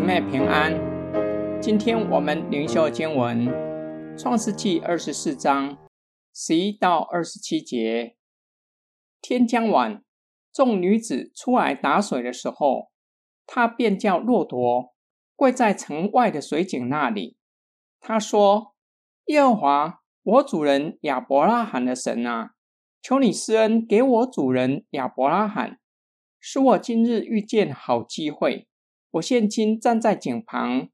姊妹平安。今天我们灵修经文《创世记》二十四章十一到二十七节。天将晚，众女子出来打水的时候，他便叫骆驼跪在城外的水井那里。他说：“耶和华，我主人亚伯拉罕的神啊，求你施恩给我主人亚伯拉罕，使我今日遇见好机会。”我现今站在井旁，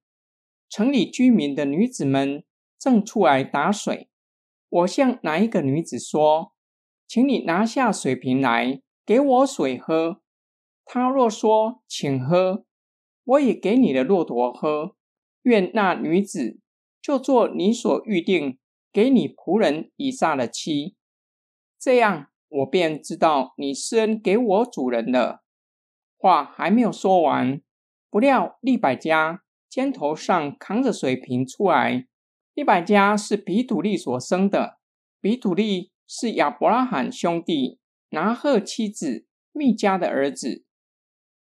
城里居民的女子们正出来打水。我向哪一个女子说：“请你拿下水瓶来，给我水喝。”她若说：“请喝。”我也给你的骆驼喝。愿那女子就做你所预定给你仆人以撒的妻。这样，我便知道你施恩给我主人了。话还没有说完。不料利百加肩头上扛着水瓶出来。利百加是比土利所生的，比土利是亚伯拉罕兄弟拿鹤妻子密加的儿子。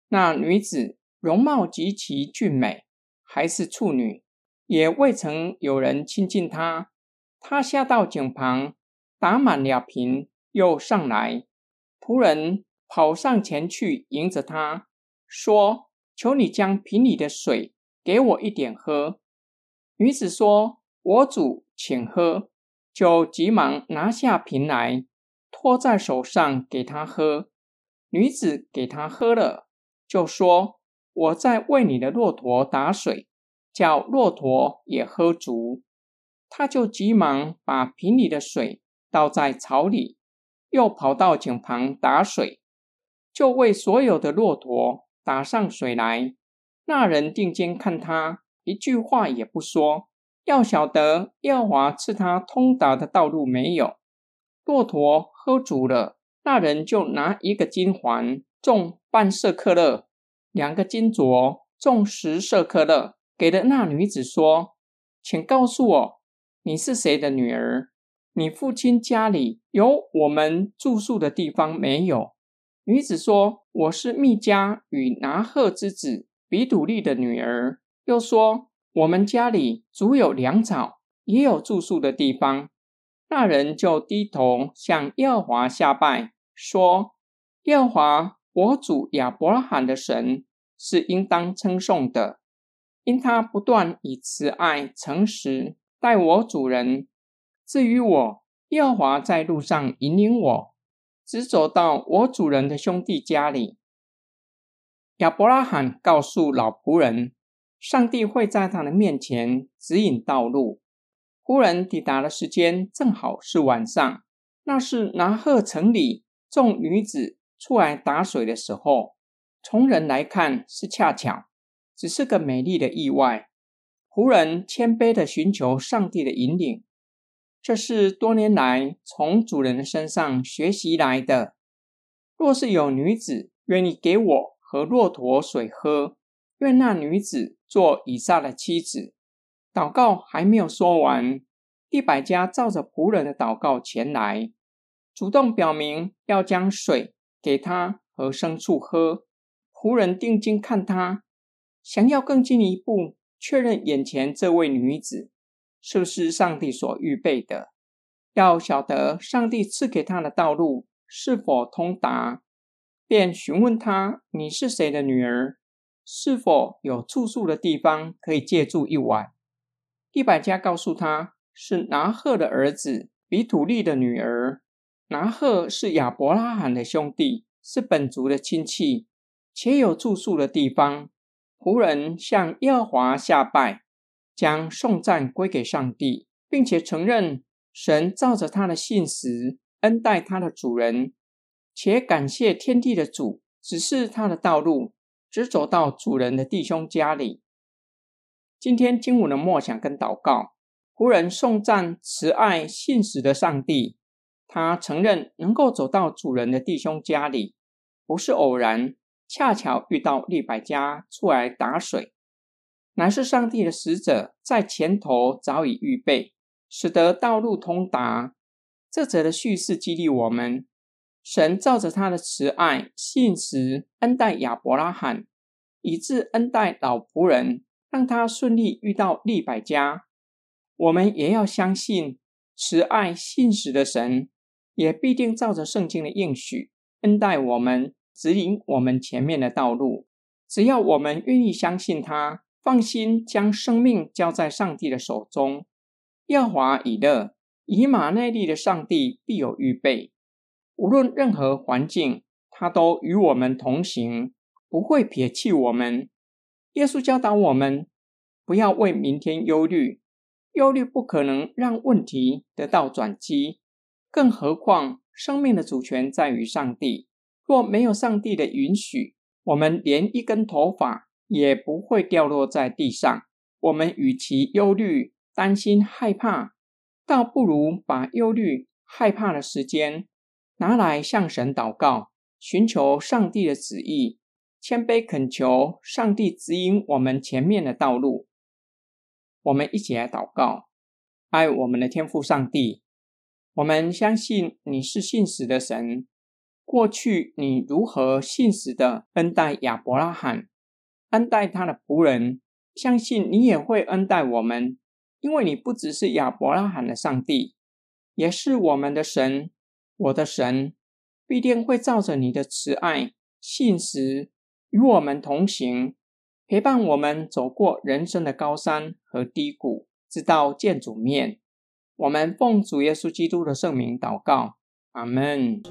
那女子容貌极其俊美，还是处女，也未曾有人亲近她。她下到井旁，打满了瓶，又上来，仆人跑上前去迎着她，说。求你将瓶里的水给我一点喝。女子说：“我主，请喝。”就急忙拿下瓶来，托在手上给他喝。女子给他喝了，就说：“我在为你的骆驼打水，叫骆驼也喝足。”他就急忙把瓶里的水倒在槽里，又跑到井旁打水，就为所有的骆驼。打上水来，那人定睛看他，一句话也不说，要晓得耀华赐他通达的道路没有。骆驼喝足了，那人就拿一个金环，重半舍克勒，两个金镯，重十舍克勒，给了那女子说：“请告诉我，你是谁的女儿？你父亲家里有我们住宿的地方没有？”女子说：“我是密迦与拿鹤之子比土利的女儿。”又说：“我们家里足有粮草，也有住宿的地方。”那人就低头向耶和华下拜，说：“耶和华，我主亚伯拉罕的神是应当称颂的，因他不断以慈爱诚实待我主人。至于我，耶和华在路上引领我。”直走到我主人的兄弟家里。亚伯拉罕告诉老仆人，上帝会在他的面前指引道路。仆人抵达的时间正好是晚上，那是拿鹤城里众女子出来打水的时候。从人来看是恰巧，只是个美丽的意外。仆人谦卑的寻求上帝的引领。这是多年来从主人身上学习来的。若是有女子愿意给我和骆驼水喝，愿那女子做以撒的妻子。祷告还没有说完，利百家照着仆人的祷告前来，主动表明要将水给他和牲畜喝。仆人定睛看他，想要更进一步确认眼前这位女子。是不是上帝所预备的？要晓得上帝赐给他的道路是否通达，便询问他：“你是谁的女儿？是否有住宿的地方可以借住一晚？”利百加告诉他：“是拿鹤的儿子比土利的女儿。拿鹤是亚伯拉罕的兄弟，是本族的亲戚，且有住宿的地方。”仆人向耶和华下拜。将颂赞归给上帝，并且承认神照着他的信实恩待他的主人，且感谢天地的主指示他的道路，直走到主人的弟兄家里。今天经文的默想跟祷告，仆人颂赞慈爱信实的上帝，他承认能够走到主人的弟兄家里，不是偶然，恰巧遇到利百加出来打水。乃是上帝的使者在前头早已预备，使得道路通达。这则的叙事激励我们：神照着他的慈爱、信实恩待亚伯拉罕，以致恩待老仆人，让他顺利遇到利百家。我们也要相信慈爱信实的神，也必定照着圣经的应许恩待我们，指引我们前面的道路。只要我们愿意相信他，放心将生命交在上帝的手中，耶和华以勒，以马内利的上帝必有预备。无论任何环境，他都与我们同行。不会撇弃我们。耶稣教导我们，不要为明天忧虑，忧虑不可能让问题得到转机。更何况，生命的主权在于上帝。若没有上帝的允许，我们连一根头发也不会掉落在地上。我们与其忧虑、担心、害怕，倒不如把忧虑、害怕的时间拿来向神祷告，寻求上帝的旨意。谦卑恳求上帝指引我们前面的道路。我们一起来祷告：爱我们的天父上帝，我们相信你是信实的神。过去你如何信实的恩待亚伯拉罕，恩待他的仆人，相信你也会恩待我们，因为你不只是亚伯拉罕的上帝，也是我们的神。我的神必定会照着你的慈爱信实。与我们同行，陪伴我们走过人生的高山和低谷，直到见主面。我们奉主耶稣基督的圣名祷告，阿门。